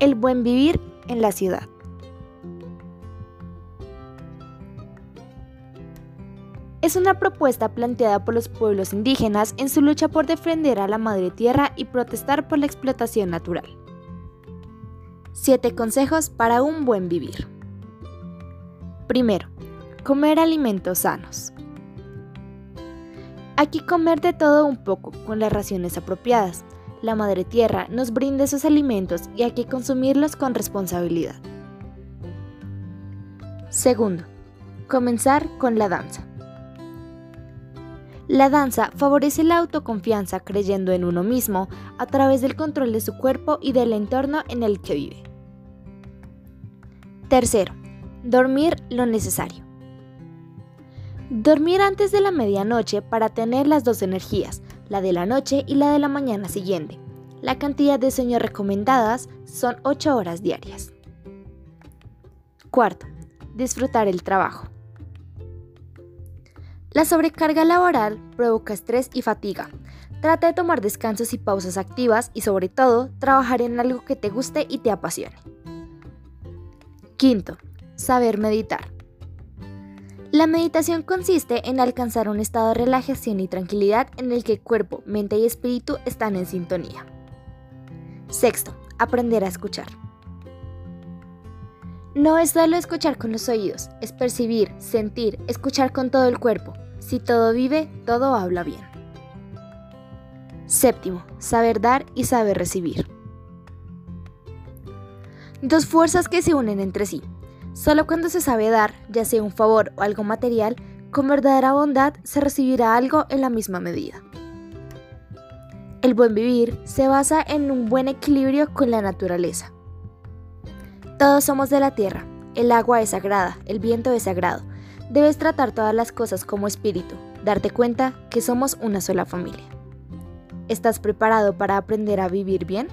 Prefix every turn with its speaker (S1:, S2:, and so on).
S1: El buen vivir en la ciudad. Es una propuesta planteada por los pueblos indígenas en su lucha por defender a la madre tierra y protestar por la explotación natural. Siete consejos para un buen vivir. Primero, comer alimentos sanos. Aquí comer de todo un poco, con las raciones apropiadas. La Madre Tierra nos brinda esos alimentos y hay que consumirlos con responsabilidad. Segundo, comenzar con la danza. La danza favorece la autoconfianza creyendo en uno mismo a través del control de su cuerpo y del entorno en el que vive. Tercero, dormir lo necesario. Dormir antes de la medianoche para tener las dos energías, la de la noche y la de la mañana siguiente. La cantidad de sueño recomendadas son 8 horas diarias. Cuarto, disfrutar el trabajo. La sobrecarga laboral provoca estrés y fatiga. Trata de tomar descansos y pausas activas y sobre todo trabajar en algo que te guste y te apasione. Quinto, saber meditar. La meditación consiste en alcanzar un estado de relajación y tranquilidad en el que cuerpo, mente y espíritu están en sintonía. Sexto, aprender a escuchar. No es solo escuchar con los oídos, es percibir, sentir, escuchar con todo el cuerpo. Si todo vive, todo habla bien. Séptimo, saber dar y saber recibir. Dos fuerzas que se unen entre sí, Solo cuando se sabe dar, ya sea un favor o algo material, con verdadera bondad se recibirá algo en la misma medida. El buen vivir se basa en un buen equilibrio con la naturaleza. Todos somos de la tierra, el agua es sagrada, el viento es sagrado. Debes tratar todas las cosas como espíritu, darte cuenta que somos una sola familia. ¿Estás preparado para aprender a vivir bien?